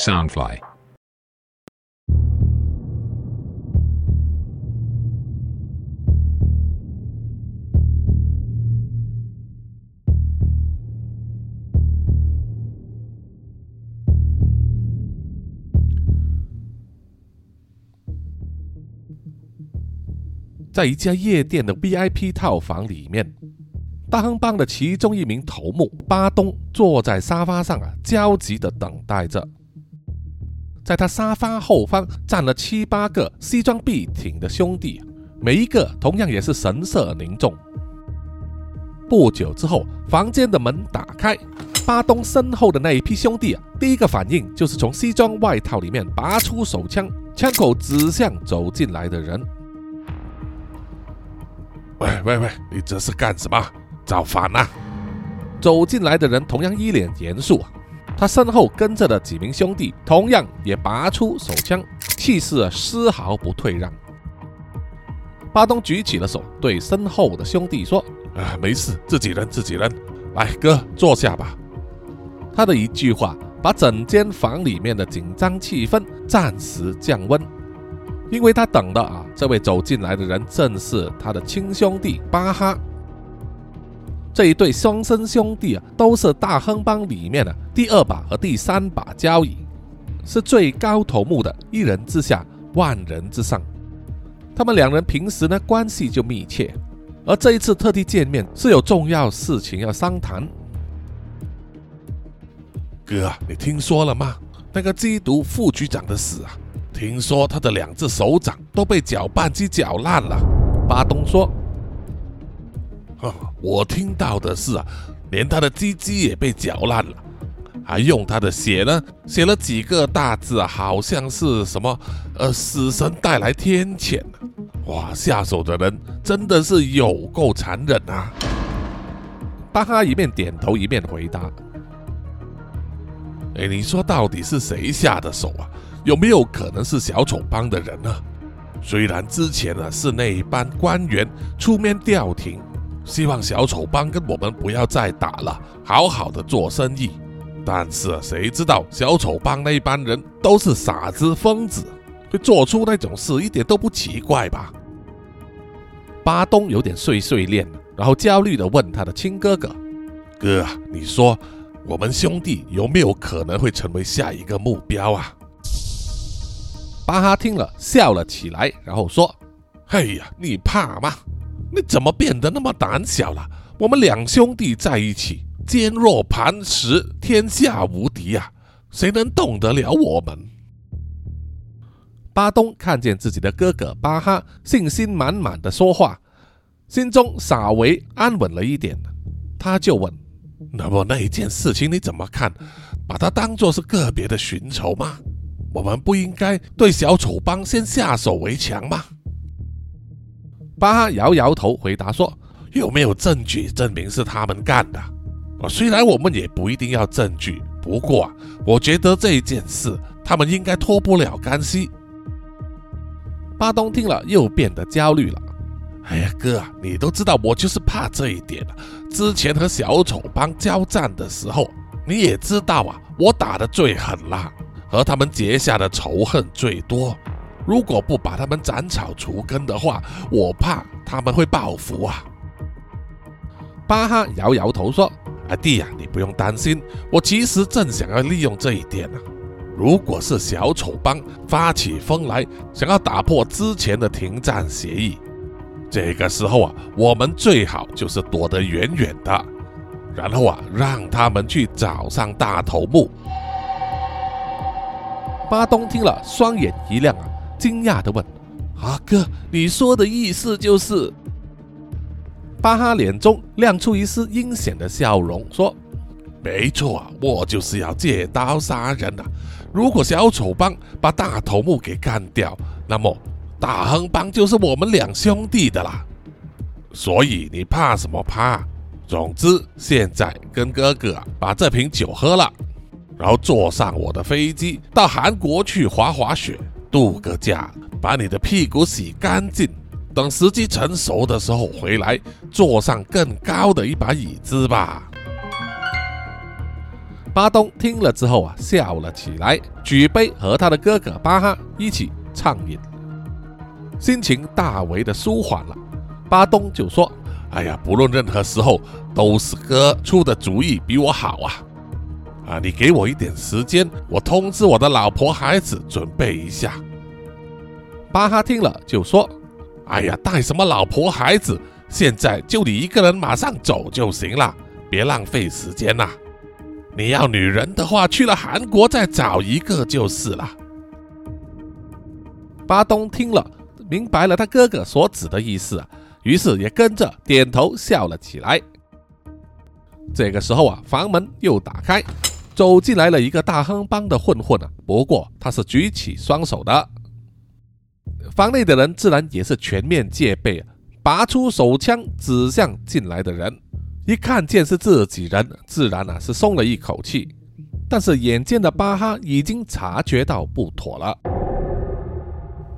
Soundfly。在一家夜店的 VIP 套房里面，大亨帮的其中一名头目巴东坐在沙发上啊，焦急地等待着。在他沙发后方站了七八个西装笔挺的兄弟，每一个同样也是神色凝重。不久之后，房间的门打开，巴东身后的那一批兄弟啊，第一个反应就是从西装外套里面拔出手枪，枪口指向走进来的人。喂喂喂，你这是干什么？造反啊！走进来的人同样一脸严肃啊，他身后跟着的几名兄弟同样也拔出手枪，气势丝毫不退让。巴东举起了手，对身后的兄弟说：“啊，没事，自己人，自己人。来，哥，坐下吧。”他的一句话把整间房里面的紧张气氛暂时降温。因为他等的啊，这位走进来的人正是他的亲兄弟巴哈。这一对双生兄弟啊，都是大亨帮里面的第二把和第三把交椅，是最高头目的一人之下，万人之上。他们两人平时呢关系就密切，而这一次特地见面是有重要事情要商谈。哥，你听说了吗？那个缉毒副局长的死啊！听说他的两只手掌都被搅拌机搅烂了。巴东说：“ 我听到的是啊，连他的鸡鸡也被嚼烂了，还用他的血呢写了几个大字，好像是什么呃，死神带来天谴。哇，下手的人真的是有够残忍啊！”巴哈一面点头一面回答：“哎，你说到底是谁下的手啊？”有没有可能是小丑帮的人呢？虽然之前呢是那一班官员出面调停，希望小丑帮跟我们不要再打了，好好的做生意。但是谁知道小丑帮那一班人都是傻子疯子，会做出那种事一点都不奇怪吧？巴东有点碎碎念，然后焦虑的问他的亲哥哥：“哥，你说我们兄弟有没有可能会成为下一个目标啊？”巴哈听了，笑了起来，然后说：“嘿呀，你怕吗？你怎么变得那么胆小了？我们两兄弟在一起，坚若磐石，天下无敌呀！谁能动得了我们？”巴东看见自己的哥哥巴哈信心满满的说话，心中稍微安稳了一点。他就问：“那么那一件事情你怎么看？把它当作是个别的寻仇吗？”我们不应该对小丑帮先下手为强吗？巴哈摇摇头，回答说：“有没有证据证明是他们干的？啊，虽然我们也不一定要证据，不过啊，我觉得这一件事他们应该脱不了干系。”巴东听了又变得焦虑了。哎呀，哥，你都知道我就是怕这一点之前和小丑帮交战的时候，你也知道啊，我打的最狠啦。和他们结下的仇恨最多，如果不把他们斩草除根的话，我怕他们会报复啊。巴哈摇摇头说：“阿弟呀，你不用担心，我其实正想要利用这一点呢。如果是小丑帮发起疯来，想要打破之前的停战协议，这个时候啊，我们最好就是躲得远远的，然后啊，让他们去找上大头目。”巴东听了，双眼一亮啊，惊讶的问：“阿哥，你说的意思就是？”巴哈脸中亮出一丝阴险的笑容，说：“没错，我就是要借刀杀人啊！如果小丑帮把大头目给干掉，那么大亨帮就是我们两兄弟的啦。所以你怕什么怕？总之，现在跟哥哥把这瓶酒喝了。”然后坐上我的飞机到韩国去滑滑雪，度个假，把你的屁股洗干净。等时机成熟的时候回来，坐上更高的一把椅子吧。巴东听了之后啊，笑了起来，举杯和他的哥哥巴哈一起畅饮，心情大为的舒缓了。巴东就说：“哎呀，不论任何时候，都是哥出的主意比我好啊！啊，你给我一点时间，我通知我的老婆孩子准备一下。”巴哈听了就说：“哎呀，带什么老婆孩子？现在就你一个人，马上走就行了，别浪费时间呐。”你要女人的话，去了韩国再找一个就是了。巴东听了，明白了他哥哥所指的意思，于是也跟着点头笑了起来。这个时候啊，房门又打开，走进来了一个大亨帮的混混啊，不过他是举起双手的。房内的人自然也是全面戒备，拔出手枪指向进来的人。一看见是自己人，自然啊是松了一口气。但是眼尖的巴哈已经察觉到不妥了。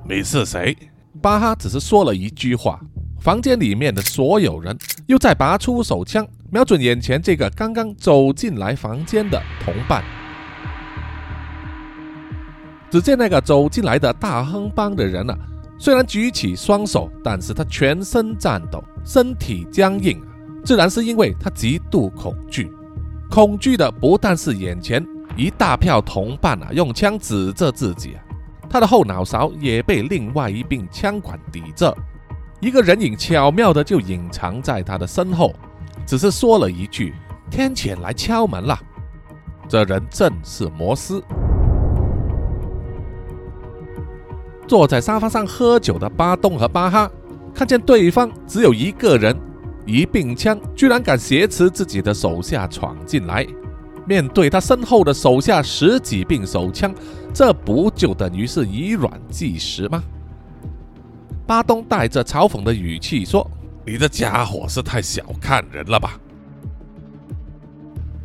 你是谁？巴哈只是说了一句话，房间里面的所有人又再拔出手枪，瞄准眼前这个刚刚走进来房间的同伴。只见那个走进来的大亨帮的人啊，虽然举起双手，但是他全身颤抖，身体僵硬。自然是因为他极度恐惧，恐惧的不但是眼前一大票同伴啊，用枪指着自己啊，他的后脑勺也被另外一柄枪管抵着，一个人影巧妙的就隐藏在他的身后，只是说了一句：“天谴来敲门了。”这人正是摩斯。坐在沙发上喝酒的巴东和巴哈看见对方只有一个人。一并枪居然敢挟持自己的手下闯进来，面对他身后的手下十几柄手枪，这不就等于是以卵击石吗？巴东带着嘲讽的语气说：“你这家伙是太小看人了吧？”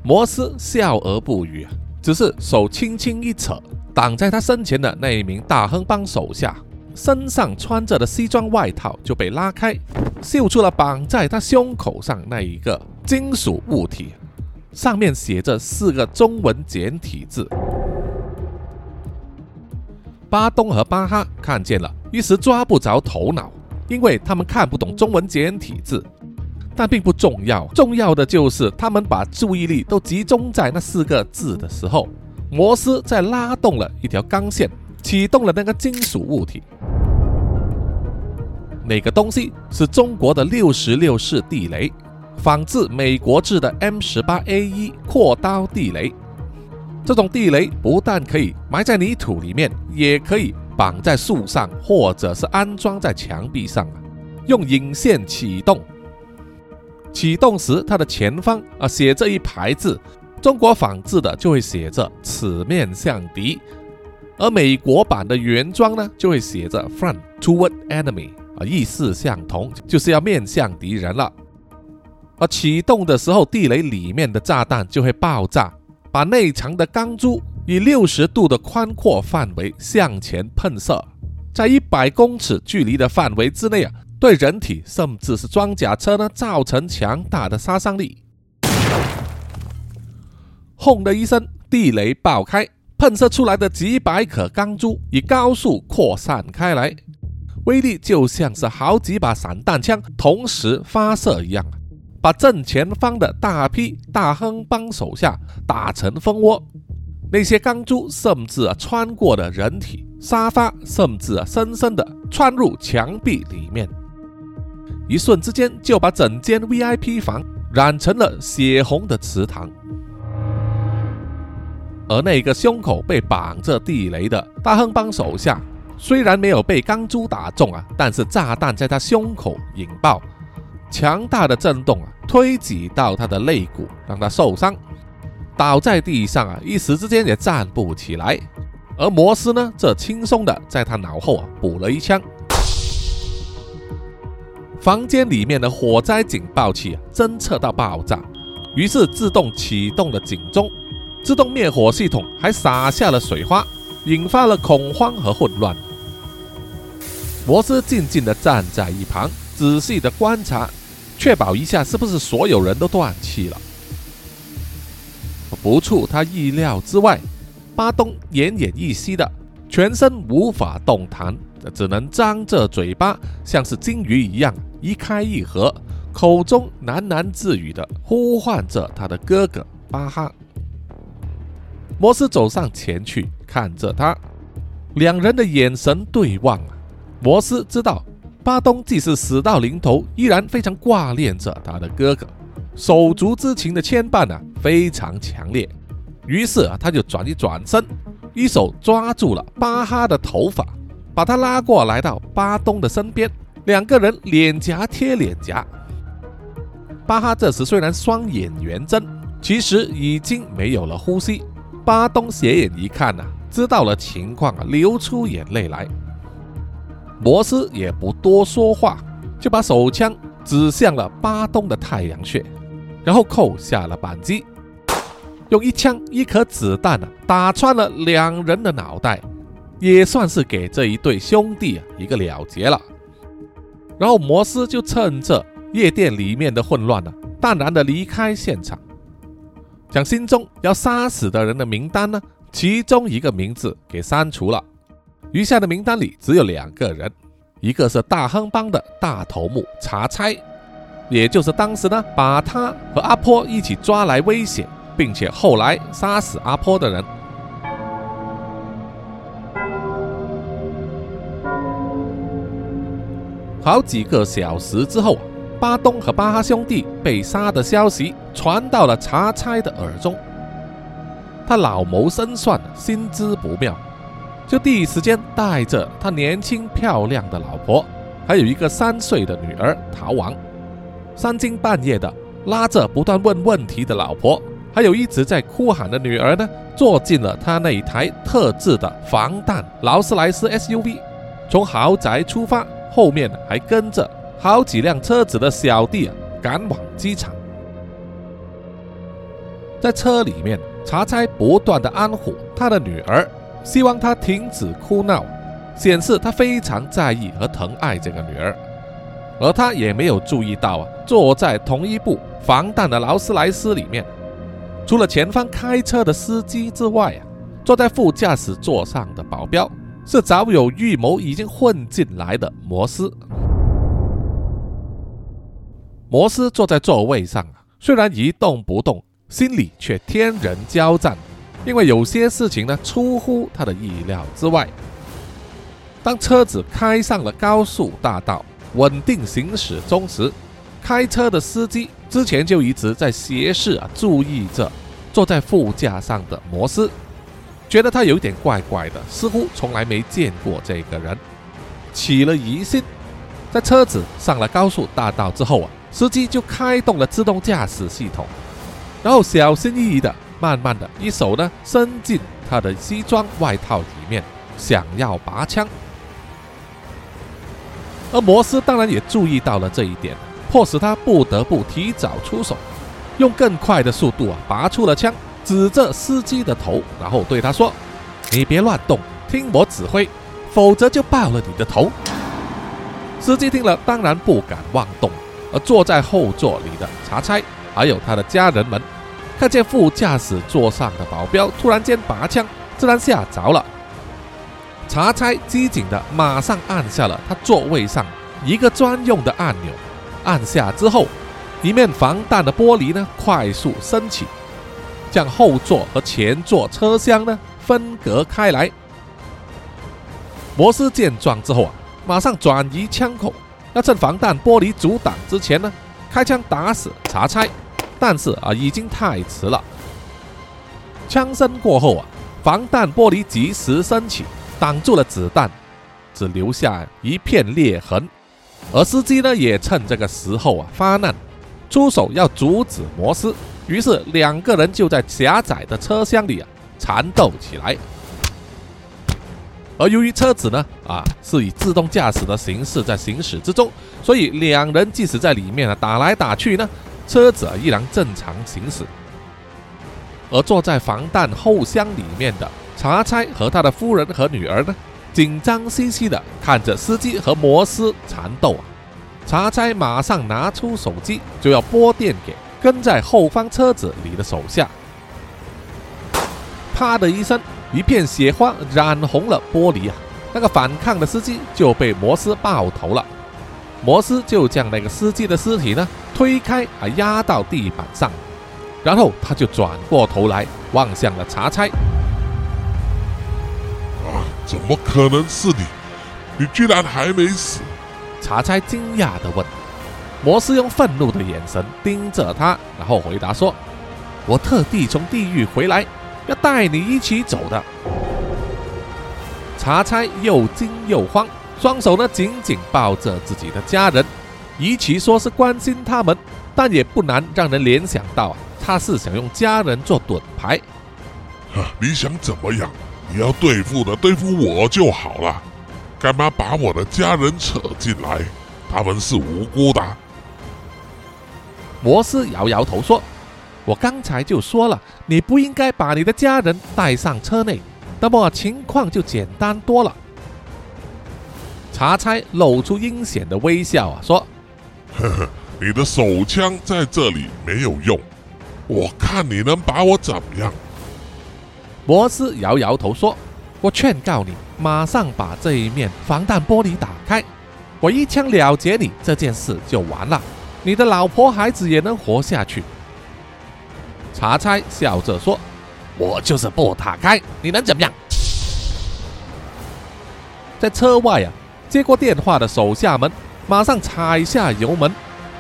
摩斯笑而不语，只是手轻轻一扯，挡在他身前的那一名大亨帮手下。身上穿着的西装外套就被拉开，秀出了绑在他胸口上那一个金属物体，上面写着四个中文简体字。巴东和巴哈看见了，一时抓不着头脑，因为他们看不懂中文简体字，但并不重要，重要的就是他们把注意力都集中在那四个字的时候，摩斯在拉动了一条钢线，启动了那个金属物体。那个东西是中国的六十六式地雷，仿制美国制的 M 十八 A 一阔刀地雷。这种地雷不但可以埋在泥土里面，也可以绑在树上，或者是安装在墙壁上啊，用引线启动。启动时，它的前方啊写着一排字，中国仿制的就会写着“此面向敌”，而美国版的原装呢就会写着 “Front toward enemy”。啊，意思相同，就是要面向敌人了。而启动的时候，地雷里面的炸弹就会爆炸，把内藏的钢珠以六十度的宽阔范围向前喷射，在一百公尺距离的范围之内啊，对人体甚至是装甲车呢造成强大的杀伤力。轰的一声，地雷爆开，喷射出来的几百颗钢珠以高速扩散开来。威力就像是好几把散弹枪同时发射一样，把正前方的大批大亨帮手下打成蜂窝。那些钢珠甚至啊穿过了人体、沙发，甚至啊深深的穿入墙壁里面，一瞬之间就把整间 VIP 房染成了血红的池塘。而那个胸口被绑着地雷的大亨帮手下。虽然没有被钢珠打中啊，但是炸弹在他胸口引爆，强大的震动啊，推挤到他的肋骨，让他受伤，倒在地上啊，一时之间也站不起来。而摩斯呢，则轻松的在他脑后啊补了一枪。房间里面的火灾警报器啊侦测到爆炸，于是自动启动了警钟，自动灭火系统还洒下了水花，引发了恐慌和混乱。摩斯静静的站在一旁，仔细的观察，确保一下是不是所有人都断气了。不出他意料之外，巴东奄奄一息的，全身无法动弹，只能张着嘴巴，像是金鱼一样一开一合，口中喃喃自语的呼唤着他的哥哥巴哈。摩斯走上前去，看着他，两人的眼神对望啊。摩斯知道巴东即使死到临头，依然非常挂念着他的哥哥。手足之情的牵绊啊，非常强烈。于是啊，他就转一转身，一手抓住了巴哈的头发，把他拉过来到巴东的身边，两个人脸颊贴脸颊。巴哈这时虽然双眼圆睁，其实已经没有了呼吸。巴东斜眼一看呐，知道了情况啊，流出眼泪来。摩斯也不多说话，就把手枪指向了巴东的太阳穴。然后扣下了扳机，用一枪一颗子弹啊打穿了两人的脑袋，也算是给这一对兄弟啊一个了结了。然后摩斯就趁着夜店里面的混乱呢，淡然的离开现场，将心中要杀死的人的名单呢，其中一个名字给删除了，余下的名单里只有两个人，一个是大亨帮的大头目查差。也就是当时呢，把他和阿坡一起抓来威胁，并且后来杀死阿坡的人。好几个小时之后，巴东和巴哈兄弟被杀的消息传到了查差的耳中。他老谋深算，心知不妙，就第一时间带着他年轻漂亮的老婆，还有一个三岁的女儿逃亡。三更半夜的，拉着不断问问题的老婆，还有一直在哭喊的女儿呢，坐进了他那一台特制的防弹劳斯莱斯 SUV，从豪宅出发，后面还跟着好几辆车子的小弟啊，赶往机场。在车里面，查差不断的安抚他的女儿，希望她停止哭闹，显示他非常在意和疼爱这个女儿。而他也没有注意到啊，坐在同一部防弹的劳斯莱斯里面，除了前方开车的司机之外啊，坐在副驾驶座上的保镖是早有预谋已经混进来的摩斯。摩斯坐在座位上啊，虽然一动不动，心里却天人交战，因为有些事情呢出乎他的意料之外。当车子开上了高速大道。稳定行驶中时，开车的司机之前就一直在斜视啊，注意着坐在副驾上的摩斯，觉得他有点怪怪的，似乎从来没见过这个人，起了疑心。在车子上了高速大道之后啊，司机就开动了自动驾驶系统，然后小心翼翼的、慢慢的一手呢伸进他的西装外套里面，想要拔枪。而摩斯当然也注意到了这一点，迫使他不得不提早出手，用更快的速度啊拔出了枪，指着司机的头，然后对他说：“你别乱动，听我指挥，否则就爆了你的头。”司机听了当然不敢妄动，而坐在后座里的查差还有他的家人们，看见副驾驶座上的保镖突然间拔枪，自然吓着了。查差机警的马上按下了他座位上一个专用的按钮，按下之后，一面防弹的玻璃呢快速升起，将后座和前座车厢呢分隔开来。摩斯见状之后啊，马上转移枪口，要趁防弹玻璃阻挡之前呢，开枪打死查差，但是啊，已经太迟了。枪声过后啊，防弹玻璃及时升起。挡住了子弹，只留下一片裂痕。而司机呢，也趁这个时候啊发难，出手要阻止摩斯。于是两个人就在狭窄的车厢里啊缠斗起来。而由于车子呢啊是以自动驾驶的形式在行驶之中，所以两人即使在里面啊打来打去呢，车子啊依然正常行驶。而坐在防弹后厢里面的。查差和他的夫人和女儿呢，紧张兮兮的看着司机和摩斯缠斗啊。查差马上拿出手机，就要拨电给跟在后方车子里的手下。啪的一声，一片血花染红了玻璃啊！那个反抗的司机就被摩斯爆头了。摩斯就将那个司机的尸体呢推开啊，压到地板上，然后他就转过头来望向了查差。啊，怎么可能是你？你居然还没死！查差惊讶地问。摩斯用愤怒的眼神盯着他，然后回答说：“我特地从地狱回来，要带你一起走的。”查差又惊又慌，双手呢紧紧抱着自己的家人，与其说是关心他们，但也不难让人联想到啊，他是想用家人做盾牌。你想怎么样？你要对付的对付我就好了，干嘛把我的家人扯进来？他们是无辜的。摩斯摇摇头说：“我刚才就说了，你不应该把你的家人带上车内，那么情况就简单多了。”查差露出阴险的微笑啊，说：“呵呵，你的手枪在这里没有用，我看你能把我怎么样？”摩斯摇摇头说：“我劝告你，马上把这一面防弹玻璃打开，我一枪了结你，这件事就完了。”你的老婆孩子也能活下去。查差笑着说：“我就是不打开，你能怎么样？”在车外啊，接过电话的手下们马上踩下油门，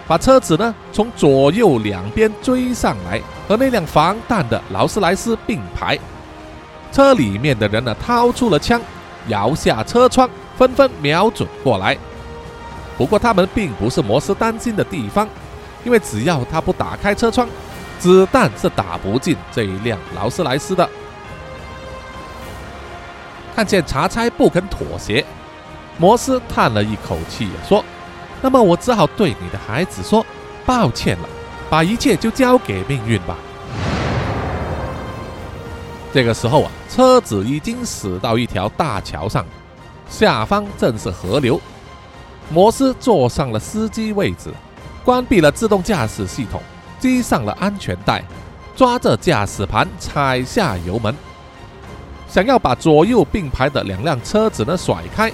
把车子呢从左右两边追上来，和那辆防弹的劳斯莱斯并排。车里面的人呢掏出了枪，摇下车窗，纷纷瞄准过来。不过他们并不是摩斯担心的地方，因为只要他不打开车窗，子弹是打不进这一辆劳斯莱斯的。看见查差不肯妥协，摩斯叹了一口气说：“那么我只好对你的孩子说抱歉了，把一切就交给命运吧。”这个时候啊，车子已经驶到一条大桥上，下方正是河流。摩斯坐上了司机位置，关闭了自动驾驶系统，系上了安全带，抓着驾驶盘踩下油门，想要把左右并排的两辆车子呢甩开，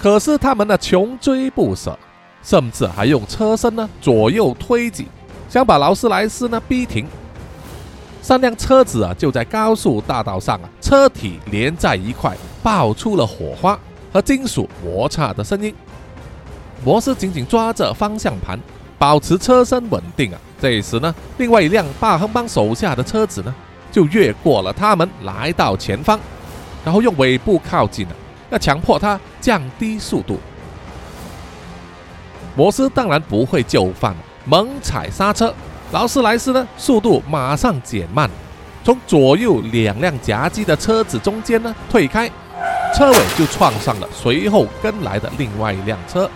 可是他们呢穷追不舍，甚至还用车身呢左右推挤，想把劳斯莱斯呢逼停。三辆车子啊就在高速大道上啊，车体连在一块，爆出了火花和金属摩擦的声音。摩斯紧紧抓着方向盘，保持车身稳定啊！这时呢，另外一辆霸亨帮手下的车子呢，就越过了他们，来到前方，然后用尾部靠近了，要强迫他降低速度。摩斯当然不会就范，猛踩刹车。劳斯莱斯呢，速度马上减慢，从左右两辆夹击的车子中间呢退开，车尾就撞上了随后跟来的另外一辆车。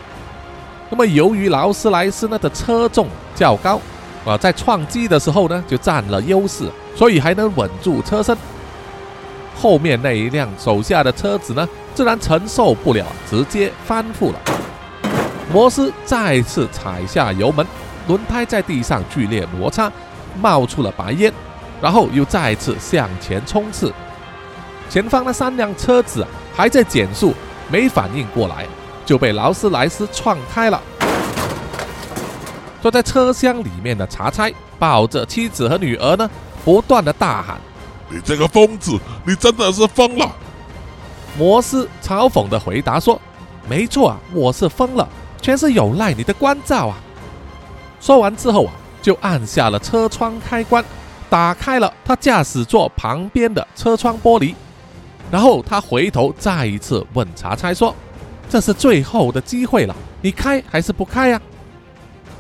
那么，由于劳斯莱斯呢的车重较高，啊，在撞击的时候呢就占了优势，所以还能稳住车身。后面那一辆手下的车子呢，自然承受不了，直接翻覆了。摩斯再次踩下油门，轮胎在地上剧烈摩擦，冒出了白烟，然后又再次向前冲刺。前方的三辆车子还在减速，没反应过来。就被劳斯莱斯撞开了。坐在车厢里面的查差抱着妻子和女儿呢，不断的大喊：“你这个疯子，你真的是疯了！”摩斯嘲讽的回答说：“没错啊，我是疯了，全是有赖你的关照啊！”说完之后啊，就按下了车窗开关，打开了他驾驶座旁边的车窗玻璃，然后他回头再一次问查差说。这是最后的机会了，你开还是不开呀？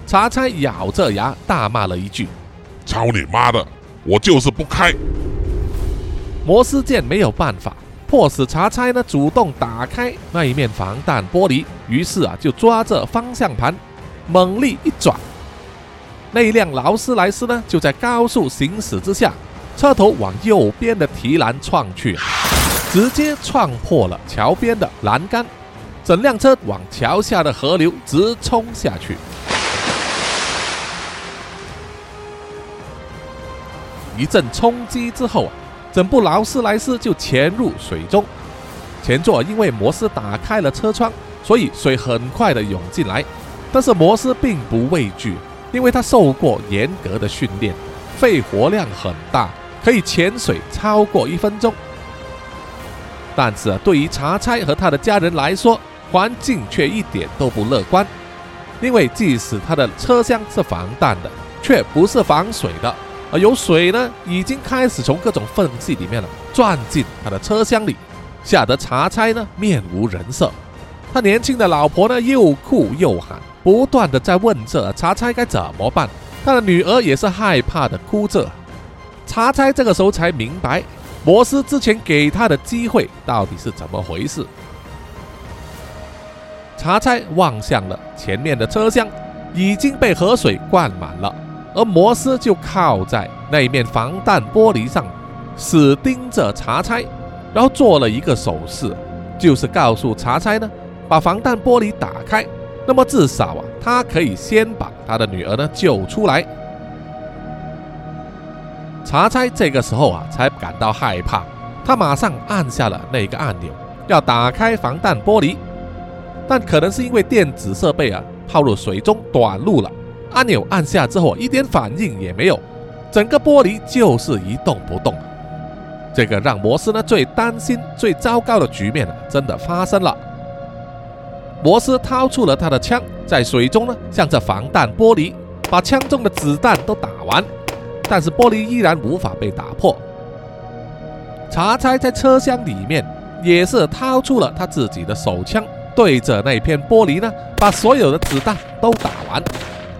查差咬着牙大骂了一句：“操你妈的，我就是不开！”摩斯见没有办法，迫使查差呢主动打开那一面防弹玻璃，于是啊就抓着方向盘，猛力一转，那辆劳斯莱斯呢就在高速行驶之下，车头往右边的提篮撞去，直接撞破了桥边的栏杆。整辆车往桥下的河流直冲下去。一阵冲击之后啊，整部劳斯莱斯就潜入水中。前座因为摩斯打开了车窗，所以水很快的涌进来。但是摩斯并不畏惧，因为他受过严格的训练，肺活量很大，可以潜水超过一分钟。但是对于查差和他的家人来说，环境却一点都不乐观，因为即使他的车厢是防弹的，却不是防水的，而有水呢，已经开始从各种缝隙里面了钻进他的车厢里，吓得查差呢面无人色。他年轻的老婆呢又哭又喊，不断的在问着查差该怎么办。他的女儿也是害怕的哭着。查差这个时候才明白，摩斯之前给他的机会到底是怎么回事。查差望向了前面的车厢，已经被河水灌满了，而摩斯就靠在那面防弹玻璃上，死盯着查差，然后做了一个手势，就是告诉查差呢，把防弹玻璃打开，那么至少啊，他可以先把他的女儿呢救出来。查差这个时候啊，才感到害怕，他马上按下了那个按钮，要打开防弹玻璃。但可能是因为电子设备啊泡入水中短路了，按钮按下之后一点反应也没有，整个玻璃就是一动不动。这个让摩斯呢最担心、最糟糕的局面啊真的发生了。摩斯掏出了他的枪，在水中呢向着防弹玻璃，把枪中的子弹都打完，但是玻璃依然无法被打破。查差在车厢里面也是掏出了他自己的手枪。对着那片玻璃呢，把所有的子弹都打完，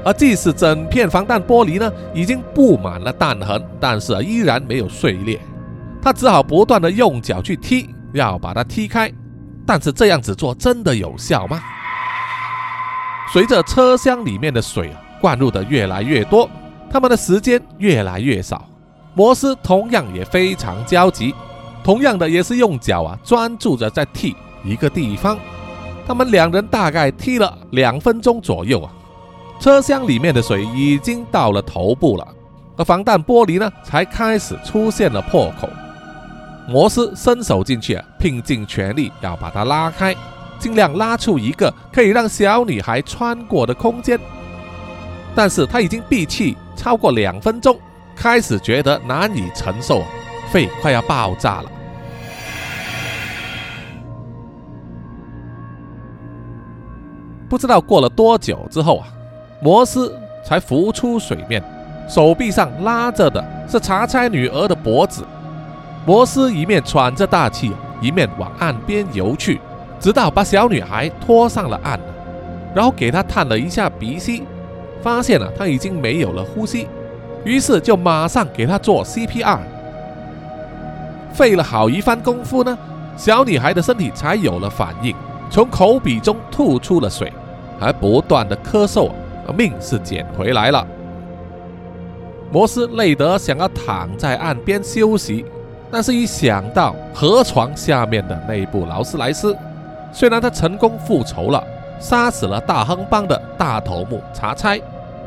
而即使整片防弹玻璃呢已经布满了弹痕，但是依然没有碎裂。他只好不断的用脚去踢，要把它踢开。但是这样子做真的有效吗？随着车厢里面的水啊灌入的越来越多，他们的时间越来越少。摩斯同样也非常焦急，同样的也是用脚啊专注着在踢一个地方。他们两人大概踢了两分钟左右啊，车厢里面的水已经到了头部了，而防弹玻璃呢才开始出现了破口。摩斯伸手进去啊，拼尽全力要把它拉开，尽量拉出一个可以让小女孩穿过的空间。但是他已经闭气超过两分钟，开始觉得难以承受啊，肺快要爆炸了。不知道过了多久之后啊，摩斯才浮出水面，手臂上拉着的是查差女儿的脖子。摩斯一面喘着大气，一面往岸边游去，直到把小女孩拖上了岸，然后给她探了一下鼻息，发现了她已经没有了呼吸，于是就马上给她做 CPR。费了好一番功夫呢，小女孩的身体才有了反应，从口鼻中吐出了水。还不断的咳嗽，命是捡回来了。摩斯累得想要躺在岸边休息，但是一想到河床下面的那部劳斯莱斯，虽然他成功复仇了，杀死了大亨帮的大头目查差，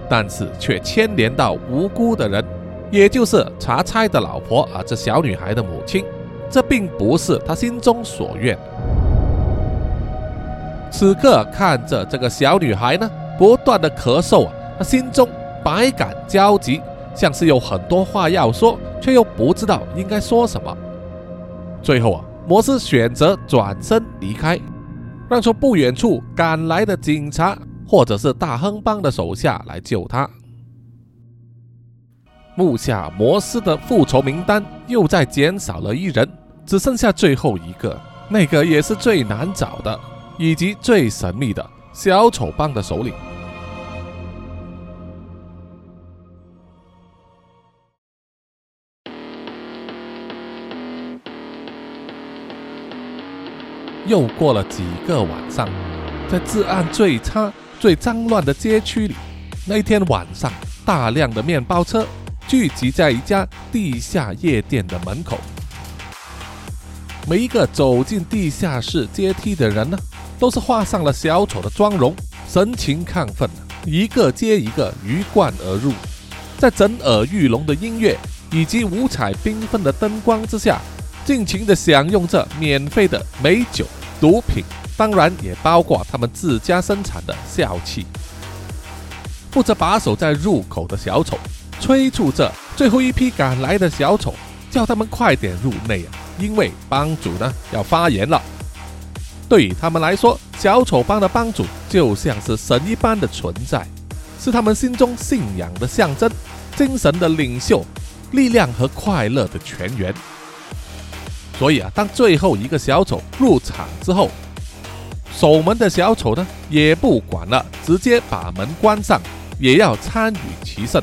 但是却牵连到无辜的人，也就是查差的老婆啊，这小女孩的母亲，这并不是他心中所愿。此刻看着这个小女孩呢，不断的咳嗽啊，他心中百感交集，像是有很多话要说，却又不知道应该说什么。最后啊，摩斯选择转身离开，让从不远处赶来的警察或者是大亨帮的手下来救他。目下摩斯的复仇名单又在减少了一人，只剩下最后一个，那个也是最难找的。以及最神秘的小丑帮的首领，又过了几个晚上，在治安最差、最脏乱的街区里，那天晚上，大量的面包车聚集在一家地下夜店的门口，每一个走进地下室阶梯的人呢？都是画上了小丑的妆容，神情亢奋，一个接一个鱼贯而入，在震耳欲聋的音乐以及五彩缤纷的灯光之下，尽情地享用着免费的美酒、毒品，当然也包括他们自家生产的笑气。负责把守在入口的小丑催促着最后一批赶来的小丑，叫他们快点入内啊，因为帮主呢要发言了。对于他们来说，小丑帮的帮主就像是神一般的存在，是他们心中信仰的象征、精神的领袖、力量和快乐的泉源。所以啊，当最后一个小丑入场之后，守门的小丑呢也不管了，直接把门关上，也要参与其胜。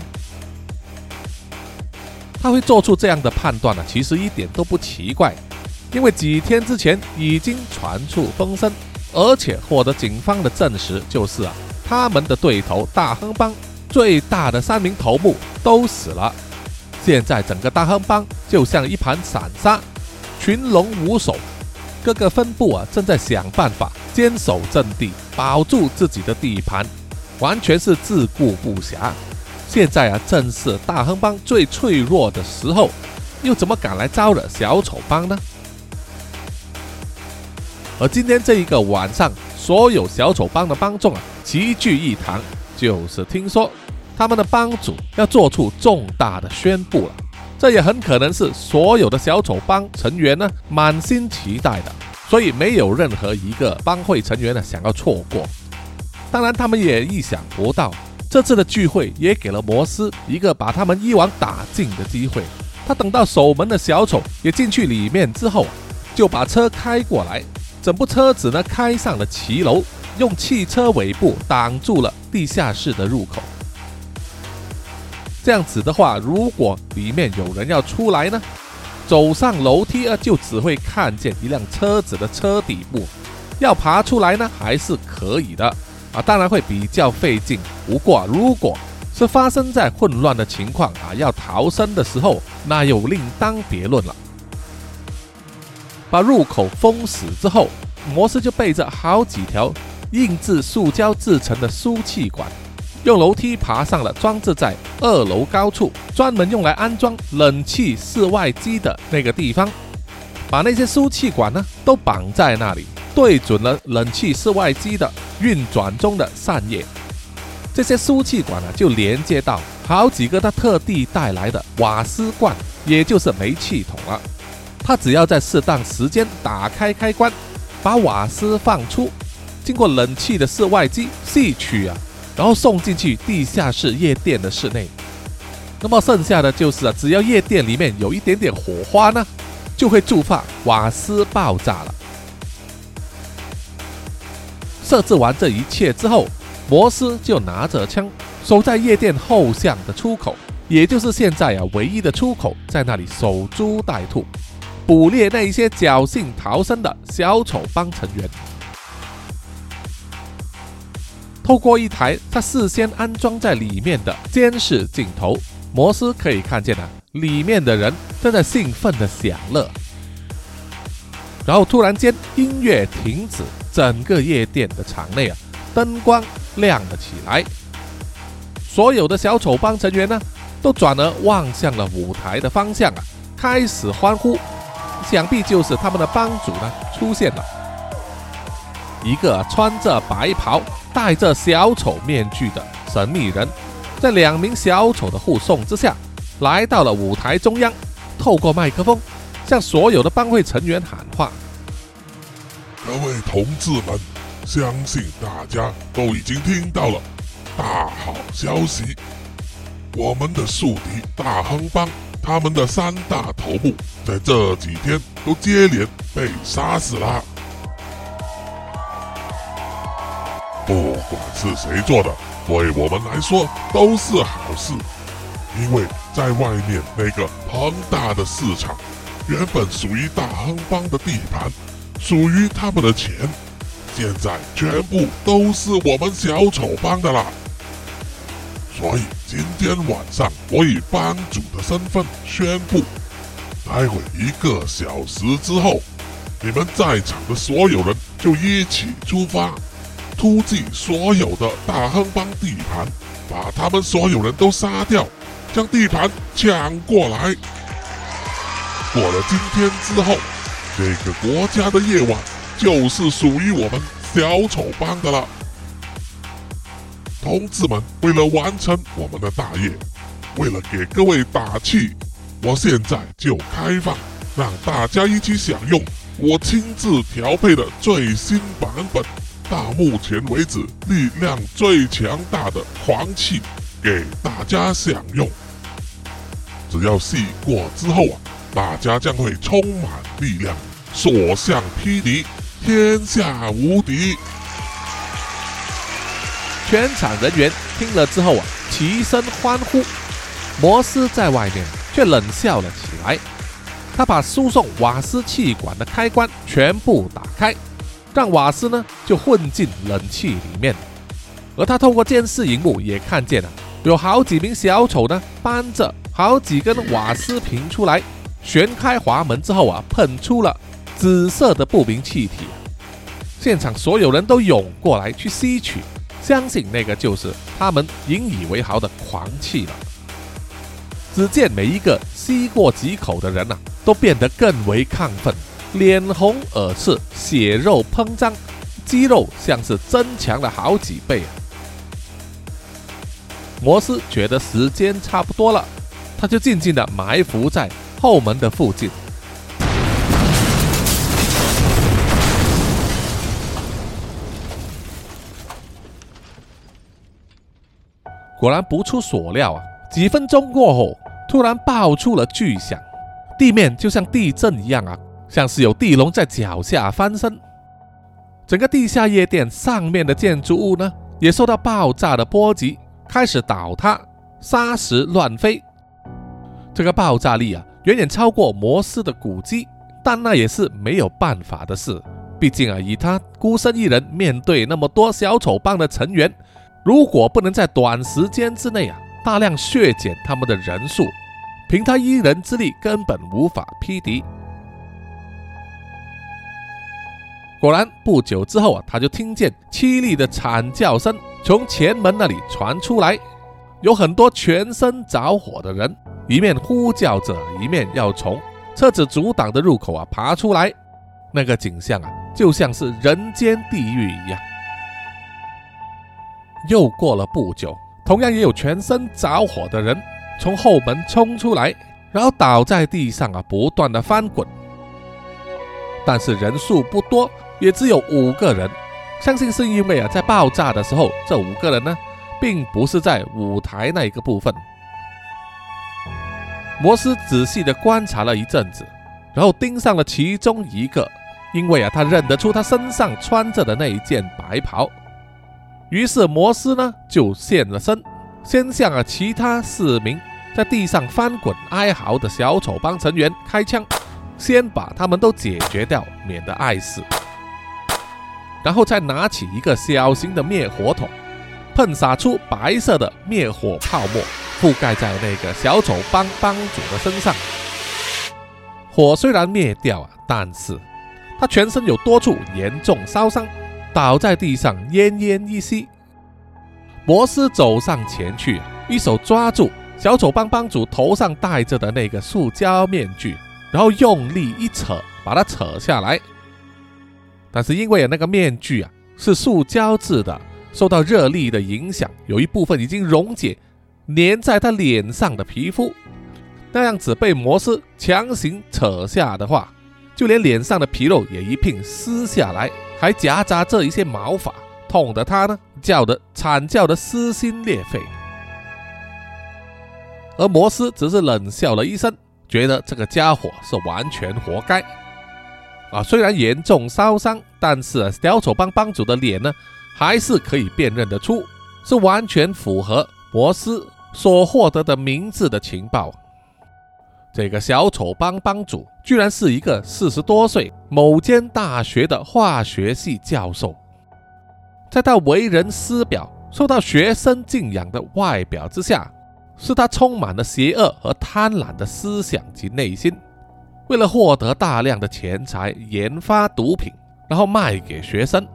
他会做出这样的判断呢，其实一点都不奇怪。因为几天之前已经传出风声，而且获得警方的证实，就是啊，他们的对头大亨帮最大的三名头目都死了。现在整个大亨帮就像一盘散沙，群龙无首，各个分部啊正在想办法坚守阵地，保住自己的地盘，完全是自顾不暇。现在啊，正是大亨帮最脆弱的时候，又怎么敢来招惹小丑帮呢？而今天这一个晚上，所有小丑帮的帮众啊齐聚一堂，就是听说他们的帮主要做出重大的宣布了。这也很可能是所有的小丑帮成员呢满心期待的，所以没有任何一个帮会成员呢想要错过。当然，他们也意想不到，这次的聚会也给了摩斯一个把他们一网打尽的机会。他等到守门的小丑也进去里面之后，就把车开过来。整部车子呢开上了骑楼，用汽车尾部挡住了地下室的入口。这样子的话，如果里面有人要出来呢，走上楼梯啊，就只会看见一辆车子的车底部。要爬出来呢，还是可以的啊，当然会比较费劲。不过，如果是发生在混乱的情况啊，要逃生的时候，那又另当别论了。把入口封死之后，摩斯就背着好几条硬质塑胶制成的输气管，用楼梯爬上了装置在二楼高处专门用来安装冷气室外机的那个地方，把那些输气管呢都绑在那里，对准了冷气室外机的运转中的扇叶。这些输气管呢就连接到好几个他特地带来的瓦斯罐，也就是煤气桶了。他只要在适当时间打开开关，把瓦斯放出，经过冷气的室外机吸取啊，然后送进去地下室夜店的室内。那么剩下的就是啊，只要夜店里面有一点点火花呢，就会触发瓦斯爆炸了。设置完这一切之后，摩斯就拿着枪守在夜店后巷的出口，也就是现在啊唯一的出口，在那里守株待兔。捕猎那一些侥幸逃生的小丑帮成员。透过一台他事先安装在里面的监视镜头，摩斯可以看见啊，里面的人正在兴奋的享乐。然后突然间音乐停止，整个夜店的场内啊，灯光亮了起来。所有的小丑帮成员呢，都转而望向了舞台的方向啊，开始欢呼。想必就是他们的帮主呢出现了，一个穿着白袍、戴着小丑面具的神秘人，在两名小丑的护送之下，来到了舞台中央，透过麦克风向所有的帮会成员喊话：“各位同志们，相信大家都已经听到了大好消息，我们的宿敌大亨帮。”他们的三大头目在这几天都接连被杀死了。不管是谁做的，对我们来说都是好事，因为在外面那个庞大的市场，原本属于大亨帮的地盘，属于他们的钱，现在全部都是我们小丑帮的了。所以今天晚上，我以帮主的身份宣布，待会一个小时之后，你们在场的所有人就一起出发，突击所有的大亨帮地盘，把他们所有人都杀掉，将地盘抢过来。过了今天之后，这个国家的夜晚就是属于我们小丑帮的了。同志们，为了完成我们的大业，为了给各位打气，我现在就开放，让大家一起享用我亲自调配的最新版本，到目前为止力量最强大的狂气，给大家享用。只要戏过之后啊。大家将会充满力量，所向披靡，天下无敌。全场人员听了之后啊，齐声欢呼。摩斯在外面却冷笑了起来。他把输送瓦斯气管的开关全部打开，让瓦斯呢就混进冷气里面。而他透过监视荧幕也看见了，有好几名小丑呢搬着好几根瓦斯瓶出来。旋开滑门之后啊，喷出了紫色的不明气体，现场所有人都涌过来去吸取，相信那个就是他们引以为豪的狂气了。只见每一个吸过几口的人呐，都变得更为亢奋，脸红耳赤，血肉膨胀，肌肉像是增强了好几倍啊。摩斯觉得时间差不多了，他就静静的埋伏在。后门的附近，果然不出所料啊！几分钟过后，突然爆出了巨响，地面就像地震一样啊，像是有地龙在脚下翻身。整个地下夜店上面的建筑物呢，也受到爆炸的波及，开始倒塌，沙石乱飞。这个爆炸力啊！远远超过摩斯的古迹，但那也是没有办法的事。毕竟啊，以他孤身一人面对那么多小丑帮的成员，如果不能在短时间之内啊大量削减他们的人数，凭他一人之力根本无法匹敌。果然，不久之后啊，他就听见凄厉的惨叫声从前门那里传出来，有很多全身着火的人。一面呼叫着，一面要从车子阻挡的入口啊爬出来，那个景象啊，就像是人间地狱一样。又过了不久，同样也有全身着火的人从后门冲出来，然后倒在地上啊，不断的翻滚。但是人数不多，也只有五个人。相信是因为啊，在爆炸的时候，这五个人呢，并不是在舞台那一个部分。摩斯仔细地观察了一阵子，然后盯上了其中一个，因为啊，他认得出他身上穿着的那一件白袍。于是摩斯呢就现了身，先向啊其他四名在地上翻滚哀嚎的小丑帮成员开枪，先把他们都解决掉，免得碍事。然后再拿起一个小型的灭火筒，喷洒出白色的灭火泡沫。覆盖在那个小丑帮帮主的身上，火虽然灭掉啊，但是他全身有多处严重烧伤，倒在地上奄奄一息。摩斯走上前去，一手抓住小丑帮帮主头上戴着的那个塑胶面具，然后用力一扯，把它扯下来。但是因为那个面具啊是塑胶制的，受到热力的影响，有一部分已经溶解。粘在他脸上的皮肤，那样子被摩斯强行扯下的话，就连脸上的皮肉也一并撕下来，还夹杂着一些毛发，痛得他呢叫得惨叫的撕心裂肺。而摩斯只是冷笑了一声，觉得这个家伙是完全活该。啊，虽然严重烧伤，但是小丑帮帮主的脸呢，还是可以辨认得出，是完全符合摩斯。所获得的名字的情报，这个小丑帮帮主居然是一个四十多岁某间大学的化学系教授。在他为人师表、受到学生敬仰的外表之下，是他充满了邪恶和贪婪的思想及内心。为了获得大量的钱财，研发毒品，然后卖给学生，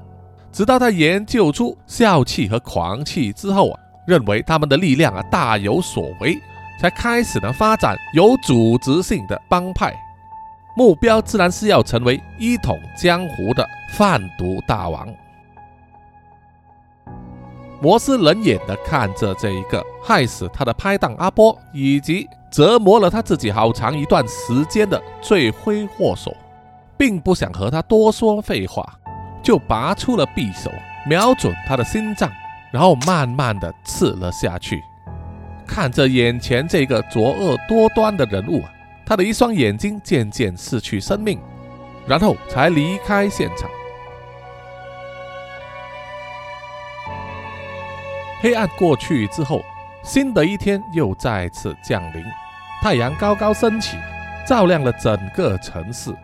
直到他研究出笑气和狂气之后啊。认为他们的力量啊大有所为，才开始呢发展有组织性的帮派，目标自然是要成为一统江湖的贩毒大王。摩斯冷眼地看着这一个害死他的拍档阿波，以及折磨了他自己好长一段时间的罪魁祸首，并不想和他多说废话，就拔出了匕首，瞄准他的心脏，然后慢慢地刺了下去。看着眼前这个作恶多端的人物啊，他的一双眼睛渐渐失去生命，然后才离开现场。黑暗过去之后，新的一天又再次降临。太阳高高升起，照亮了整个城市。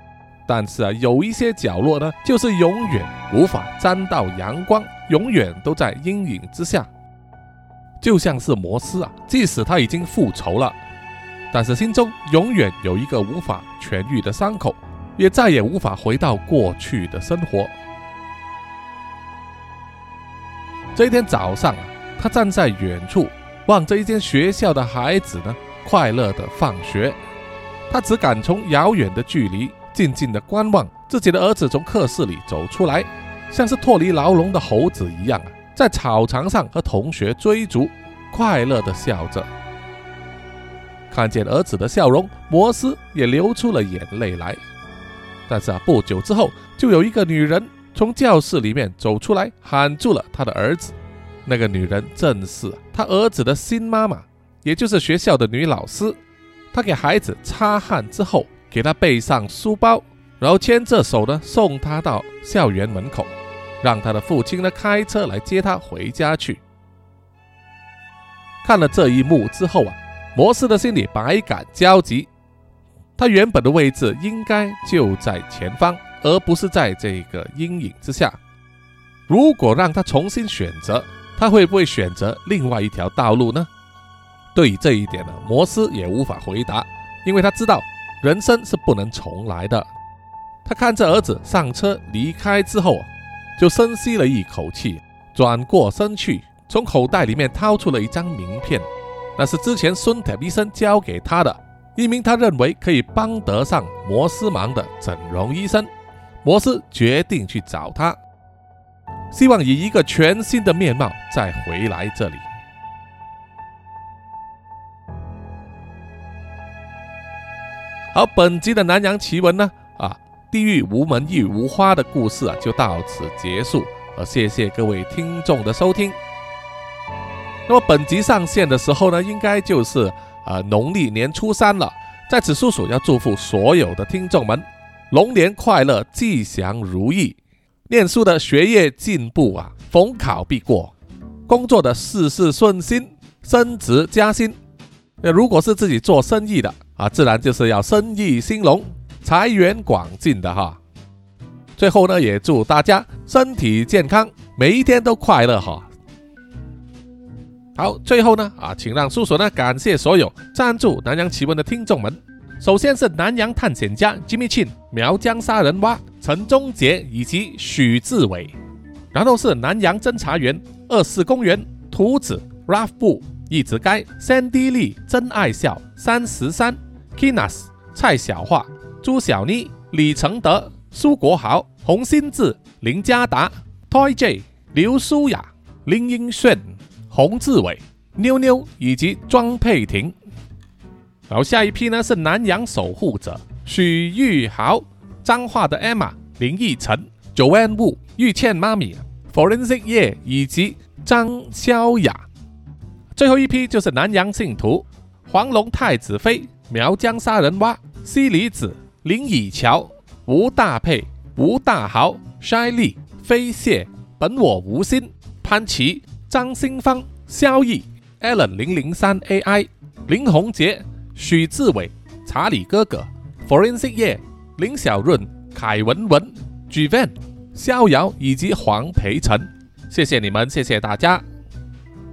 但是啊，有一些角落呢，就是永远无法沾到阳光，永远都在阴影之下。就像是摩斯啊，即使他已经复仇了，但是心中永远有一个无法痊愈的伤口，也再也无法回到过去的生活。这一天早上啊。他站在远处，望着一间学校的孩子呢，快乐的放学。他只敢从遥远的距离静静的观望自己的儿子从课室里走出来，像是脱离牢笼的猴子一样啊，在草场上和同学追逐，快乐的笑着。看见儿子的笑容，摩斯也流出了眼泪来。但是啊，不久之后，就有一个女人从教室里面走出来，喊住了他的儿子。那个女人正是他儿子的新妈妈，也就是学校的女老师。她给孩子擦汗之后，给他背上书包，然后牵着手呢送他到校园门口，让他的父亲呢开车来接他回家去。看了这一幕之后啊，摩斯的心里百感交集。他原本的位置应该就在前方，而不是在这个阴影之下。如果让他重新选择，他会不会选择另外一条道路呢？对于这一点呢，摩斯也无法回答，因为他知道人生是不能重来的。他看着儿子上车离开之后，就深吸了一口气，转过身去，从口袋里面掏出了一张名片，那是之前孙铁医生交给他的一名他认为可以帮得上摩斯忙的整容医生。摩斯决定去找他。希望以一个全新的面貌再回来这里。好，本集的南洋奇闻呢，啊，地狱无门亦无花的故事啊，就到此结束。呃，谢谢各位听众的收听。那么本集上线的时候呢，应该就是呃农历年初三了。在此，叔叔要祝福所有的听众们龙年快乐，吉祥如意。念书的学业进步啊，逢考必过；工作的事事顺心，升职加薪。那如果是自己做生意的啊，自然就是要生意兴隆，财源广进的哈。最后呢，也祝大家身体健康，每一天都快乐哈。好，最后呢啊，请让叔叔呢感谢所有赞助南洋奇闻的听众们。首先是南洋探险家 Jimmy Chin、苗疆杀人蛙陈忠杰以及许志伟，然后是南洋侦查员二四公园图子 Ralph 布一直该 Sandy Lee 真爱笑三十三 Kinas 蔡小桦朱小妮李承德苏国豪洪新志林家达 Toy J 刘舒雅林英炫洪志伟妞妞以及庄佩婷。然后下一批呢是南洋守护者许玉豪、彰化的 Emma、林奕晨、Joanne Wu、玉倩妈咪、Forensic 叶以及张潇雅。最后一批就是南洋信徒黄龙太子妃、苗疆杀人蛙、西里子、林以乔、吴大佩、吴大豪、筛利、飞蟹、本我无心、潘琪、张新芳、萧毅、Allen 零零三 AI、林宏杰。许志伟、查理哥哥、Forensic 叶、林小润、凯文文、G Van、逍遥以及黄培成，谢谢你们，谢谢大家。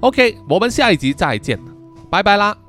OK，我们下一集再见，拜拜啦。